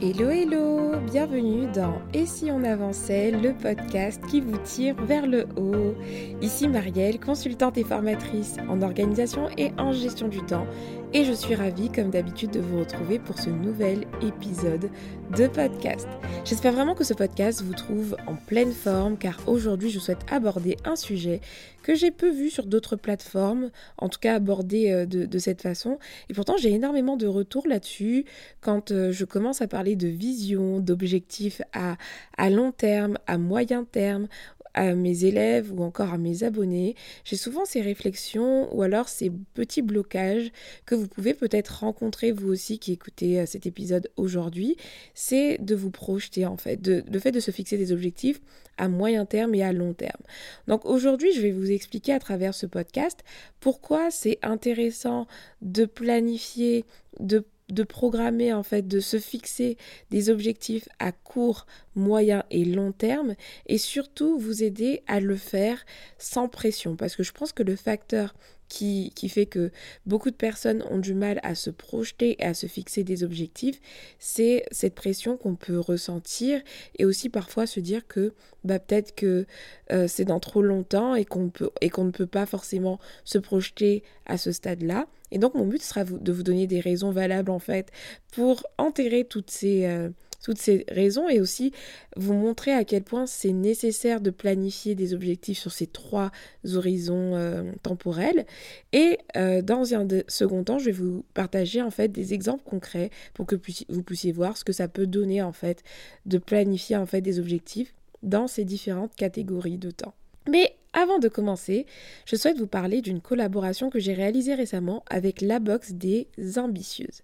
Hello hello, bienvenue dans Et si on avançait, le podcast qui vous tire vers le haut. Ici Marielle, consultante et formatrice en organisation et en gestion du temps et je suis ravie comme d'habitude de vous retrouver pour ce nouvel épisode de podcast. J'espère vraiment que ce podcast vous trouve en pleine forme car aujourd'hui je souhaite aborder un sujet que j'ai peu vu sur d'autres plateformes, en tout cas abordé euh, de, cette façon. Et pourtant j'ai énormément de retours là-dessus quand euh, je commence à parler de vision, d'objectifs à, à long terme, à moyen terme, à mes élèves ou encore à mes abonnés, j'ai souvent ces réflexions ou alors ces petits blocages que vous pouvez peut-être rencontrer vous aussi qui écoutez euh, cet épisode aujourd'hui, c'est de vous projeter en fait, de, le fait de se fixer des objectifs à moyen terme et à long terme. Donc aujourd'hui, je vais vous expliquer à travers ce podcast pourquoi c'est intéressant de planifier, de de programmer en fait, de se fixer des objectifs à court, moyen et long terme et surtout vous aider à le faire sans pression parce que je pense que le facteur qui, qui, fait que beaucoup de personnes ont du mal à se projeter et à se fixer des objectifs, c'est cette pression qu'on peut ressentir et aussi parfois se dire que bah, peut-être que euh, c'est dans trop longtemps et qu'on qu'on ne peut pas forcément se projeter à ce stade-là. Et donc mon but sera de vous donner des raisons valables en fait pour enterrer toutes ces, euh, toutes ces raisons et aussi vous montrer à quel point c'est nécessaire de planifier des objectifs sur ces trois horizons euh, temporels. Et euh, dans un second temps, je vais vous partager en fait des exemples concrets pour que vous puissiez voir ce que ça peut donner en fait de planifier en fait des objectifs dans ces différentes catégories de temps. Mais avant de commencer, je souhaite vous parler d'une collaboration que j'ai réalisée récemment avec la box des ambitieuses.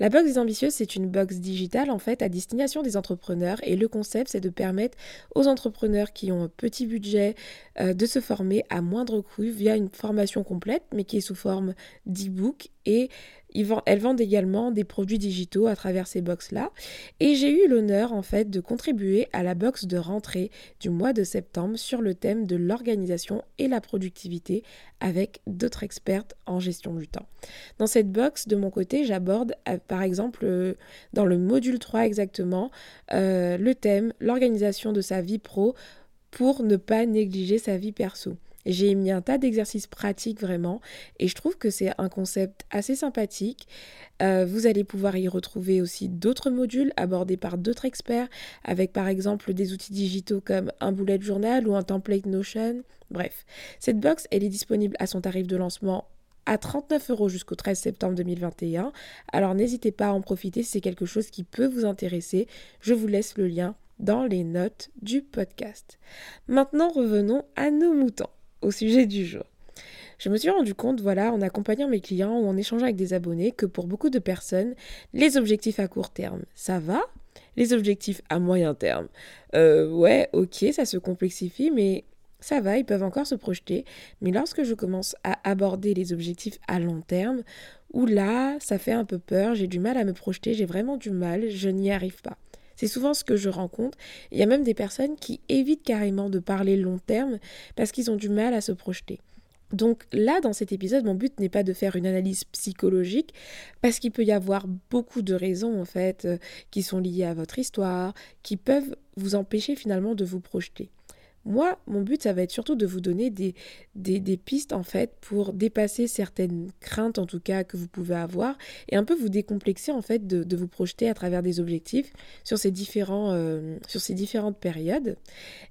La box des ambitieuses, c'est une box digitale en fait à destination des entrepreneurs et le concept c'est de permettre aux entrepreneurs qui ont un petit budget euh, de se former à moindre coût via une formation complète mais qui est sous forme d'e-book et elles vendent également des produits digitaux à travers ces box-là. Et j'ai eu l'honneur en fait de contribuer à la box de rentrée du mois de septembre sur le thème de l'organisation et la productivité avec d'autres expertes en gestion du temps. Dans cette box, de mon côté, j'aborde euh, par exemple euh, dans le module 3 exactement euh, le thème l'organisation de sa vie pro pour ne pas négliger sa vie perso. J'ai mis un tas d'exercices pratiques vraiment et je trouve que c'est un concept assez sympathique. Euh, vous allez pouvoir y retrouver aussi d'autres modules abordés par d'autres experts avec par exemple des outils digitaux comme un bullet journal ou un template Notion. Bref, cette box elle est disponible à son tarif de lancement à 39 euros jusqu'au 13 septembre 2021. Alors n'hésitez pas à en profiter si c'est quelque chose qui peut vous intéresser. Je vous laisse le lien dans les notes du podcast. Maintenant revenons à nos moutons au sujet du jour. Je me suis rendu compte, voilà, en accompagnant mes clients ou en échangeant avec des abonnés, que pour beaucoup de personnes, les objectifs à court terme, ça va. Les objectifs à moyen terme, euh, ouais, ok, ça se complexifie, mais ça va, ils peuvent encore se projeter. Mais lorsque je commence à aborder les objectifs à long terme, où là, ça fait un peu peur, j'ai du mal à me projeter, j'ai vraiment du mal, je n'y arrive pas. C'est souvent ce que je rencontre. Il y a même des personnes qui évitent carrément de parler long terme parce qu'ils ont du mal à se projeter. Donc là, dans cet épisode, mon but n'est pas de faire une analyse psychologique, parce qu'il peut y avoir beaucoup de raisons, en fait, euh, qui sont liées à votre histoire, qui peuvent vous empêcher finalement de vous projeter. Moi, mon but, ça va être surtout de vous donner des, des, pistes, en fait, pour dépasser certaines craintes, en tout cas, que vous pouvez avoir, et un peu vous décomplexer, en fait, de, vous projeter à travers des objectifs sur ces, différents, euh, sur ces différentes périodes.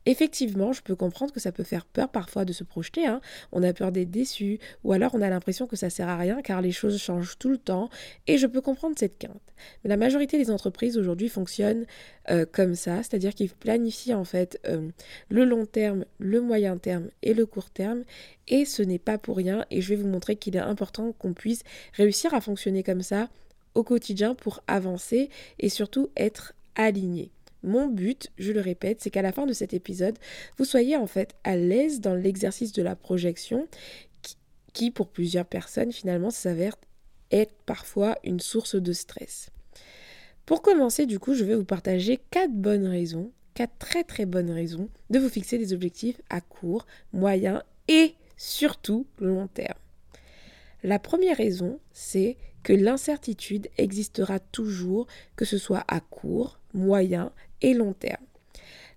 Effectivement, je peux comprendre que ça peut faire peur parfois de se projeter. Hein. On a peur d'être déçu, ou alors on a l'impression que ça sert à rien, car les choses changent tout le temps, et je peux comprendre cette crainte. La majorité des entreprises aujourd'hui fonctionnent euh, comme ça, c'est-à-dire qu'ils planifient, en fait, euh, le long terme, le moyen terme et le court terme. Et ce n'est pas pour rien. Et je vais vous montrer qu'il est important qu'on puisse réussir à fonctionner comme ça au quotidien pour avancer et surtout être aligné. Mon but, je le répète, c'est qu'à la fin de cet épisode, vous soyez en fait à l'aise dans l'exercice de la projection qui, pour plusieurs personnes, finalement, s'avère être parfois une source de stress. Pour commencer, du coup, je vais vous partager quatre bonnes raisons très très bonnes raisons de vous fixer des objectifs à court, moyen et surtout long terme. La première raison, c'est que l'incertitude existera toujours, que ce soit à court, moyen et long terme.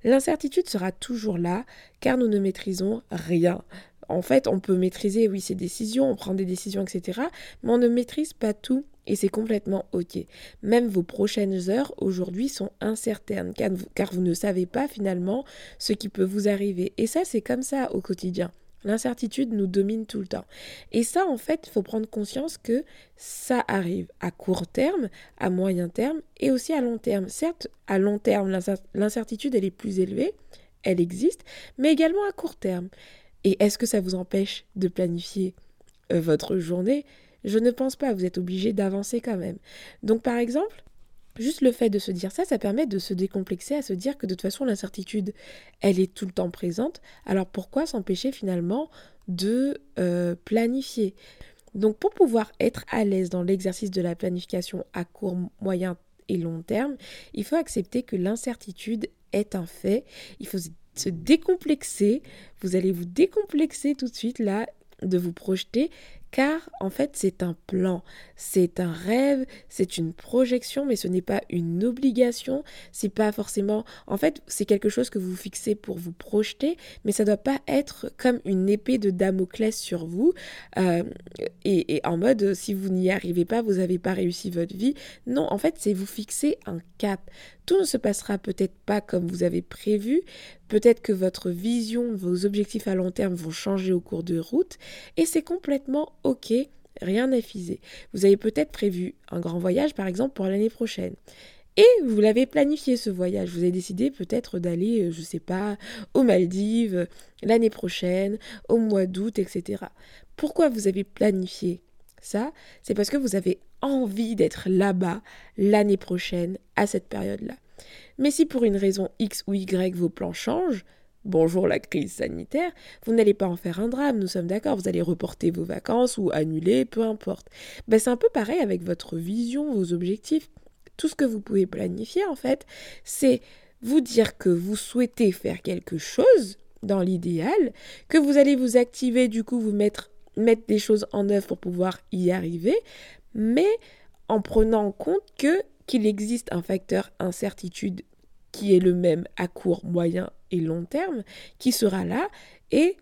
L'incertitude sera toujours là car nous ne maîtrisons rien. En fait, on peut maîtriser, oui, ses décisions, on prend des décisions, etc. Mais on ne maîtrise pas tout et c'est complètement OK. Même vos prochaines heures aujourd'hui sont incertaines car vous, ne savez pas finalement ce qui peut vous arriver. Et ça, c'est comme ça au quotidien. L'incertitude nous domine tout le temps. Et ça, en fait, il faut prendre conscience que ça arrive à court terme, à moyen terme et aussi à long terme. Certes, à long terme, l'incertitude, elle est plus élevée, elle existe, mais également à court terme. Et est-ce que ça vous empêche de planifier euh, votre journée Je ne pense pas, vous êtes obligé d'avancer quand même. Donc par exemple, Juste le fait de se dire ça, ça permet de se décomplexer, à se dire que de toute façon l'incertitude, elle est tout le temps présente. Alors pourquoi s'empêcher finalement de euh, planifier? Donc pour pouvoir être à l'aise dans l'exercice de la planification à court, moyen et long terme, il faut accepter que l'incertitude est un fait. Il faut se décomplexer. Vous allez vous décomplexer tout de suite là de vous projeter car en fait c'est un plan, c'est un rêve, c'est une projection, mais ce n'est pas une obligation, c'est pas forcément, en fait c'est quelque chose que vous fixez pour vous projeter, mais ça doit pas être comme une épée de Damoclès sur vous euh, et, en mode si vous n'y arrivez pas, vous n'avez pas réussi votre vie. Non, en fait c'est vous fixer un cap. Tout ne se passera peut-être pas comme vous avez prévu, peut-être que votre vision, vos objectifs à long terme vont changer au cours de route, et c'est complètement ok, rien n'est fisé. Vous avez peut-être prévu un grand voyage, par exemple, pour l'année prochaine. Et vous l'avez planifié ce voyage. Vous avez décidé peut-être d'aller, euh, je ne sais pas, aux Maldives euh, l'année prochaine, au mois d'août, etc. Pourquoi vous avez planifié ça? C'est parce que vous avez envie d'être là-bas l'année prochaine à cette période-là. Mais si pour une raison X ou Y vos plans changent, bonjour la crise sanitaire, vous n'allez pas en faire un drame, nous sommes d'accord, vous allez reporter vos vacances ou annuler, peu importe. Ben, c'est un peu pareil avec votre vision, vos objectifs. Tout ce que vous pouvez planifier en fait, c'est vous dire que vous souhaitez faire quelque chose dans l'idéal, que vous allez vous activer, du coup vous mettre, mettre des choses en œuvre pour pouvoir y arriver, mais en prenant en compte que qu'il existe un facteur incertitude qui est le même à court, moyen et long terme, qui sera là et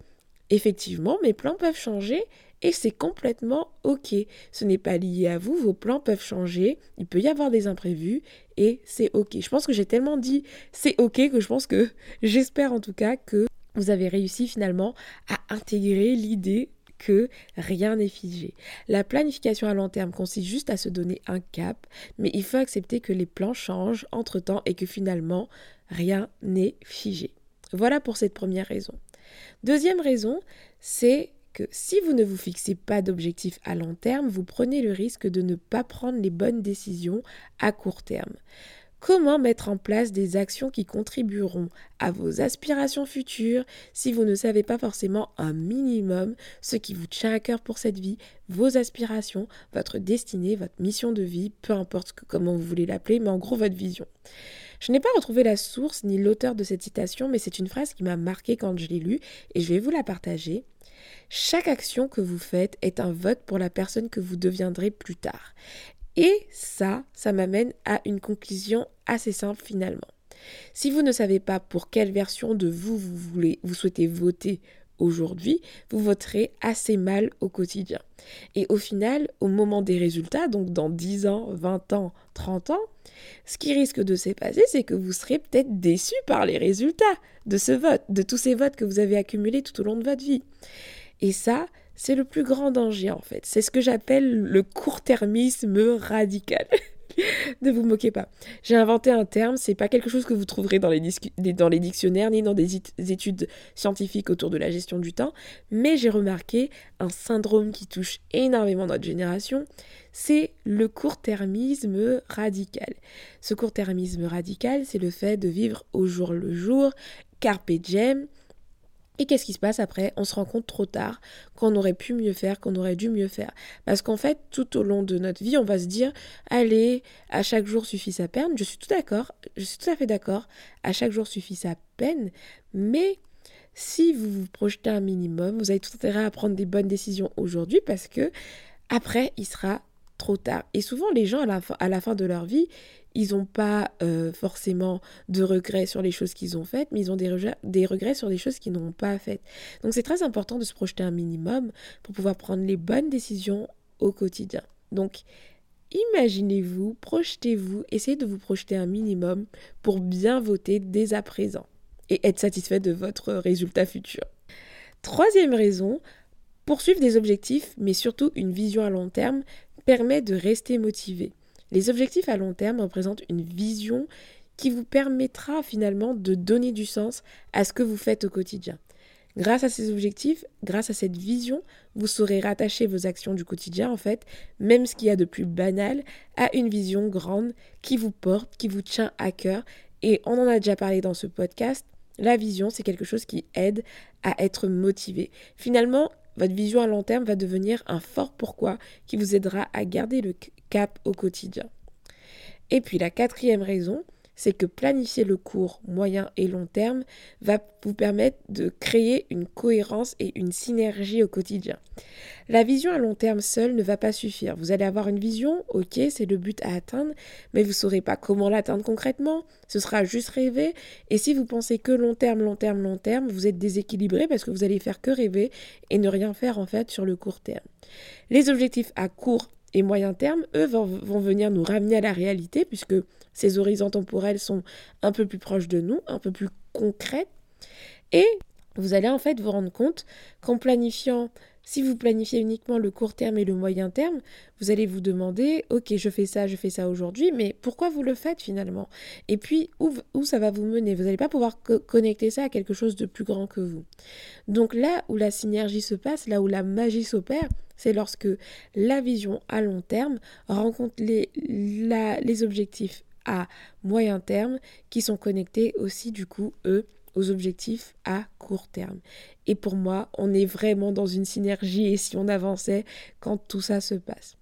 effectivement mes plans peuvent changer et c'est complètement ok. Ce n'est pas lié à vous, vos plans peuvent changer, il peut y avoir des imprévus et c'est ok. Je pense que j'ai tellement dit c'est ok que je pense que j'espère en tout cas que vous avez réussi finalement à intégrer l'idée que rien n'est figé. La planification à long terme consiste juste à se donner un cap, mais il faut accepter que les plans changent entre-temps et que finalement, rien n'est figé. Voilà pour cette première raison. Deuxième raison, c'est que si vous ne vous fixez pas d'objectif à long terme, vous prenez le risque de ne pas prendre les bonnes décisions à court terme. Comment mettre en place des actions qui contribueront à vos aspirations futures si vous ne savez pas forcément un minimum ce qui vous tient à cœur pour cette vie, vos aspirations, votre destinée, votre mission de vie, peu importe comment vous voulez l'appeler, mais en gros votre vision. Je n'ai pas retrouvé la source ni l'auteur de cette citation, mais c'est une phrase qui m'a marqué quand je l'ai lue et je vais vous la partager. Chaque action que vous faites est un vote pour la personne que vous deviendrez plus tard. Et ça, ça m'amène à une conclusion assez simple finalement. Si vous ne savez pas pour quelle version de vous vous voulez, vous souhaitez voter aujourd'hui, vous voterez assez mal au quotidien. Et au final, au moment des résultats, donc dans 10 ans, 20 ans, 30 ans, ce qui risque de se passer, c'est que vous serez peut-être déçu par les résultats de ce vote, de tous ces votes que vous avez accumulés tout au long de votre vie. Et ça, c'est le plus grand danger en fait. C'est ce que j'appelle le court-termisme radical. ne vous moquez pas. J'ai inventé un terme, c'est pas quelque chose que vous trouverez dans les, dictionnaires ni dans des études scientifiques autour de la gestion du temps, mais j'ai remarqué un syndrome qui touche énormément notre génération, c'est le court-termisme radical. Ce court-termisme radical, c'est le fait de vivre au jour le jour, carpe diem, et qu'est-ce qui se passe après? On se rend compte trop tard qu'on aurait pu mieux faire, qu'on aurait dû mieux faire. Parce qu'en fait, tout au long de notre vie, on va se dire allez, à chaque jour suffit sa peine. Je suis tout d'accord, je suis tout à fait d'accord. À chaque jour suffit sa peine, mais si vous vous projetez un minimum, vous avez tout intérêt à prendre des bonnes décisions aujourd'hui parce que après, il sera trop tard. Et souvent, les gens, à la fin, à la fin de leur vie, ils n'ont pas euh, forcément de regrets sur les choses qu'ils ont faites, mais ils ont des regrets, des regrets sur les choses qu'ils n'ont pas faites. Donc c'est très important de se projeter un minimum pour pouvoir prendre les bonnes décisions au quotidien. Donc imaginez-vous, projetez-vous, essayez de vous projeter un minimum pour bien voter dès à présent et être satisfait de votre résultat futur. Troisième raison, poursuivre des objectifs, mais surtout une vision à long terme, permet de rester motivé. Les objectifs à long terme représentent une vision qui vous permettra finalement de donner du sens à ce que vous faites au quotidien. Grâce à ces objectifs, grâce à cette vision, vous saurez rattacher vos actions du quotidien, en fait, même ce qu'il y a de plus banal, à une vision grande qui vous porte, qui vous tient à cœur. Et on en a déjà parlé dans ce podcast, la vision, c'est quelque chose qui aide à être motivé. Finalement, votre vision à long terme va devenir un fort pourquoi qui vous aidera à garder le cap au quotidien. Et puis la quatrième raison, c'est que planifier le court, moyen et long terme va vous permettre de créer une cohérence et une synergie au quotidien. La vision à long terme seule ne va pas suffire. Vous allez avoir une vision, ok, c'est le but à atteindre, mais vous ne saurez pas comment l'atteindre concrètement. Ce sera juste rêver. Et si vous pensez que long terme, long terme, long terme, vous êtes déséquilibré parce que vous allez faire que rêver et ne rien faire en fait sur le court terme. Les objectifs à court et moyen terme, eux, vont, venir nous ramener à la réalité, puisque ces horizons temporels sont un peu plus proches de nous, un peu plus concrets. Et vous allez en fait vous rendre compte qu'en planifiant si vous planifiez uniquement le court terme et le moyen terme, vous allez vous demander, ok, je fais ça, je fais ça aujourd'hui, mais pourquoi vous le faites finalement? Et puis, où, où, ça va vous mener? Vous n'allez pas pouvoir connecter ça à quelque chose de plus grand que vous. Donc là où la synergie se passe, là où la magie s'opère, c'est lorsque la vision à long terme rencontre les, objectifs à moyen terme qui sont connectés aussi du coup, eux, aux objectifs à court terme. Et pour moi, on est vraiment dans une synergie et si on avançait quand tout ça se passe.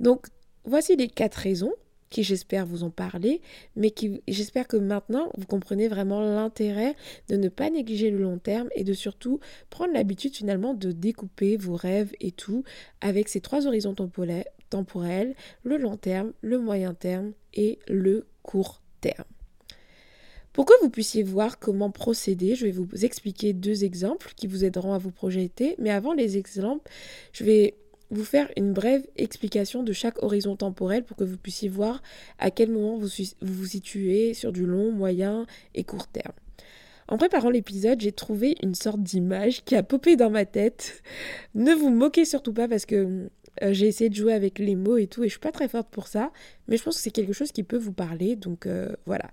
Donc, voici les quatre raisons qui j'espère vous en parler, mais qui j'espère que maintenant vous comprenez vraiment l'intérêt de ne pas négliger le long terme et de surtout prendre l'habitude finalement de découper vos rêves et tout avec ces trois horizons temporels, le long terme, le moyen terme et le court terme. Pour que vous puissiez voir comment procéder, je vais vous expliquer deux exemples qui vous aideront à vous projeter. Mais avant les exemples, je vais vous faire une brève explication de chaque horizon temporel pour que vous puissiez voir à quel moment vous vous, situez sur du long, moyen et court terme. En préparant l'épisode, j'ai trouvé une sorte d'image qui a popé dans ma tête. ne vous moquez surtout pas parce que euh, j'ai essayé de jouer avec les mots et tout et je suis pas très forte pour ça, mais je pense que c'est quelque chose qui peut vous parler, donc euh, voilà.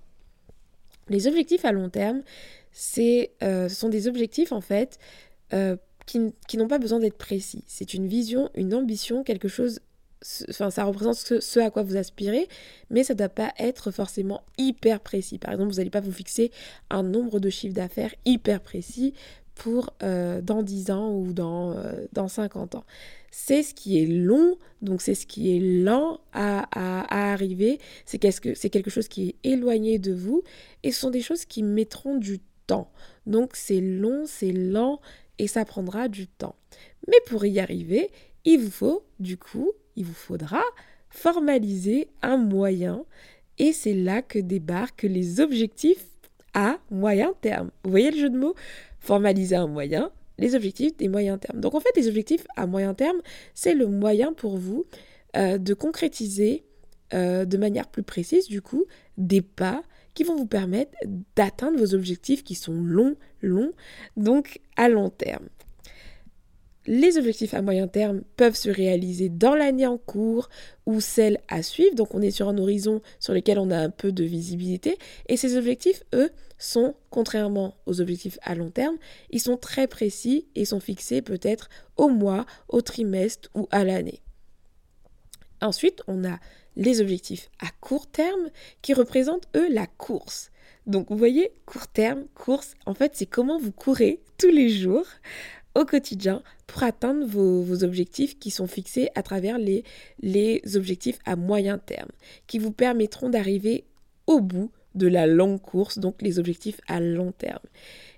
Les objectifs à long terme, c'est, euh, ce sont des objectifs en fait euh, qui, n'ont pas besoin d'être précis. C'est une vision, une ambition, quelque chose Enfin, ça représente ce, à quoi vous aspirez, mais ça ne doit pas être forcément hyper précis. Par exemple, vous n'allez pas vous fixer un nombre de chiffres d'affaires hyper précis pour euh, dans 10 ans ou dans, dans 50 ans c'est ce qui est long, donc c'est ce qui est lent à, arriver, c'est quelque chose qui est éloigné de vous, et ce sont des choses qui mettront du temps. Donc c'est long, c'est lent, et ça prendra du temps. Mais pour y arriver, il vous faut, du coup, il vous faudra formaliser un moyen, et c'est là que débarquent les objectifs à moyen terme. Vous voyez le jeu de mots? Formaliser un moyen, les objectifs des moyens termes. Donc en fait, les objectifs à moyen terme, c'est le moyen pour vous euh, de concrétiser euh, de manière plus précise, du coup, des pas qui vont vous permettre d'atteindre vos objectifs qui sont longs, longs, donc à long terme. Les objectifs à moyen terme peuvent se réaliser dans l'année en cours ou celle à suivre. Donc on est sur un horizon sur lequel on a un peu de visibilité. Et ces objectifs, eux, sont, contrairement aux objectifs à long terme, ils sont très précis et sont fixés peut-être au mois, au trimestre ou à l'année. Ensuite, on a les objectifs à court terme qui représentent, eux, la course. Donc vous voyez, court terme, course, en fait, c'est comment vous courez tous les jours au quotidien pour atteindre vos, objectifs qui sont fixés à travers les, objectifs à moyen terme, qui vous permettront d'arriver au bout de la longue course, donc les objectifs à long terme.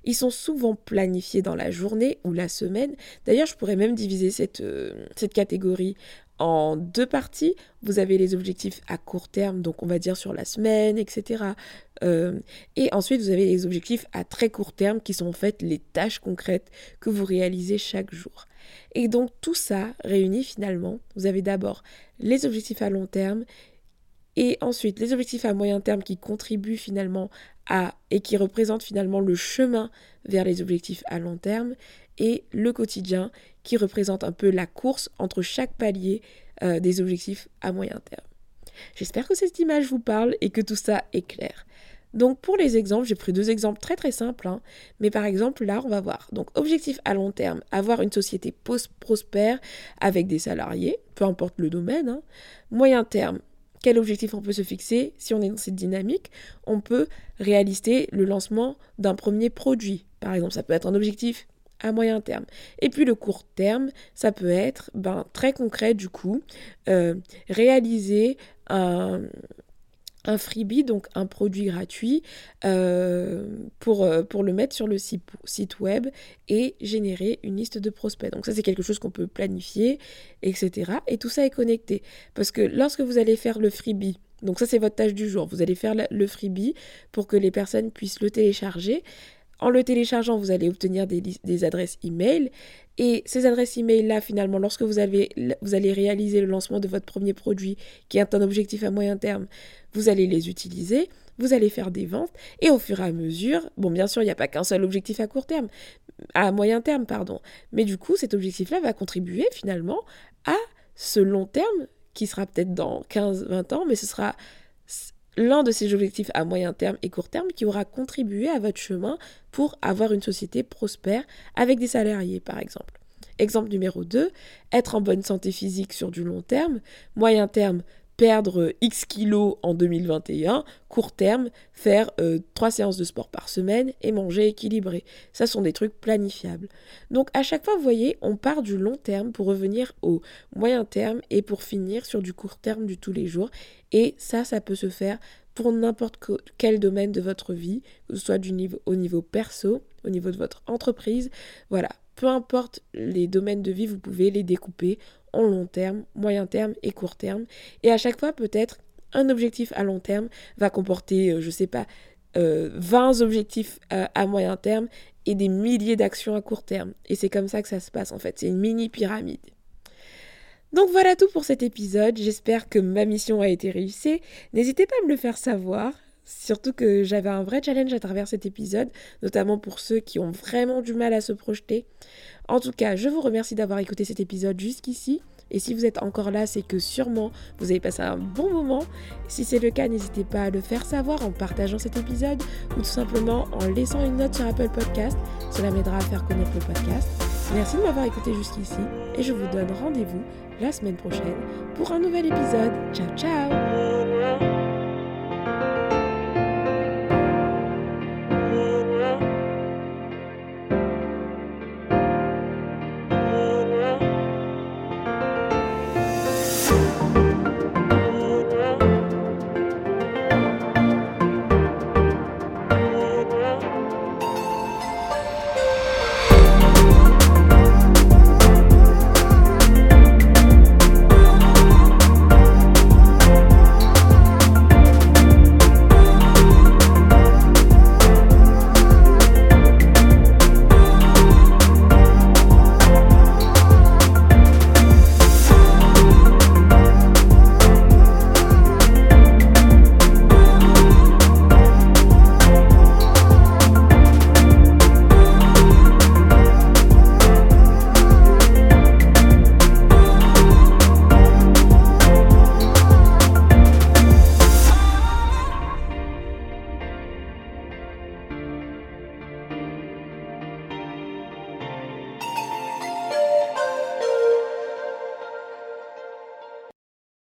Ils sont souvent planifiés dans la journée ou la semaine. D'ailleurs, je pourrais même diviser cette, euh, cette catégorie en deux parties. Vous avez les objectifs à court terme, donc on va dire sur la semaine, etc. Euh, et ensuite, vous avez les objectifs à très court terme, qui sont en fait les tâches concrètes que vous réalisez chaque jour. Et donc tout ça réuni finalement, vous avez d'abord les objectifs à long terme et ensuite les objectifs à moyen terme qui contribuent finalement à et qui représentent finalement le chemin vers les objectifs à long terme et le quotidien qui représente un peu la course entre chaque palier euh, des objectifs à moyen terme. J'espère que cette image vous parle et que tout ça est clair. Donc pour les exemples, j'ai pris deux exemples très très simples, hein. mais par exemple là on va voir. Donc objectif à long terme, avoir une société prospère avec des salariés, peu importe le domaine. Hein. Moyen terme, quel objectif on peut se fixer? Si on est dans cette dynamique, on peut réaliser le lancement d'un premier produit. Par exemple, ça peut être un objectif à moyen terme. Et puis le court terme, ça peut être ben, très concret du coup, euh, réaliser un, un freebie, donc un produit gratuit, euh, pour, euh, pour le mettre sur le site, web et générer une liste de prospects. Donc ça, c'est quelque chose qu'on peut planifier, etc. Et tout ça est connecté. Parce que lorsque vous allez faire le freebie, donc ça, c'est votre tâche du jour, vous allez faire le freebie pour que les personnes puissent le télécharger. En le téléchargeant, vous allez obtenir des, adresses email. Et ces adresses email-là, finalement, lorsque vous allez réaliser le lancement de votre premier produit, qui est un objectif à moyen terme, vous allez les utiliser, vous allez faire des ventes, et au fur et à mesure, bon, bien sûr, il n'y a pas qu'un seul objectif à court terme, à moyen terme, pardon, mais du coup, cet objectif-là va contribuer finalement à ce long terme, qui sera peut-être dans 15-20 ans, mais ce sera l'un de ces objectifs à moyen terme et court terme qui aura contribué à votre chemin pour avoir une société prospère avec des salariés, par exemple. Exemple numéro 2, être en bonne santé physique sur du long terme, moyen terme, perdre X kilos en 2021, court terme, faire euh, trois séances de sport par semaine et manger équilibré. Ça sont des trucs planifiables. Donc à chaque fois, vous voyez, on part du long terme pour revenir au moyen terme et pour finir sur du court terme du tous les jours. Et ça, ça peut se faire pour n'importe quel domaine de votre vie, que ce soit du niveau, au niveau perso, au niveau de votre entreprise. Voilà, peu importe les domaines de vie, vous pouvez les découper en long terme, moyen terme et court terme. Et à chaque fois, peut-être, un objectif à long terme va comporter, euh, je sais pas, 20 euh, objectifs à, à moyen terme et des milliers d'actions à court terme. Et c'est comme ça que ça se passe en fait. C'est une mini pyramide. Donc voilà tout pour cet épisode. J'espère que ma mission a été réussie. N'hésitez pas à me le faire savoir. Surtout que j'avais un vrai challenge à travers cet épisode, notamment pour ceux qui ont vraiment du mal à se projeter. En tout cas, je vous remercie d'avoir écouté cet épisode jusqu'ici. Et si vous êtes encore là, c'est que sûrement vous avez passé un bon moment. Si c'est le cas, n'hésitez pas à le faire savoir en partageant cet épisode ou tout simplement en laissant une note sur Apple Podcast. Cela m'aidera à faire connaître le podcast. Merci de m'avoir écouté jusqu'ici et je vous donne rendez-vous la semaine prochaine pour un nouvel épisode. Ciao ciao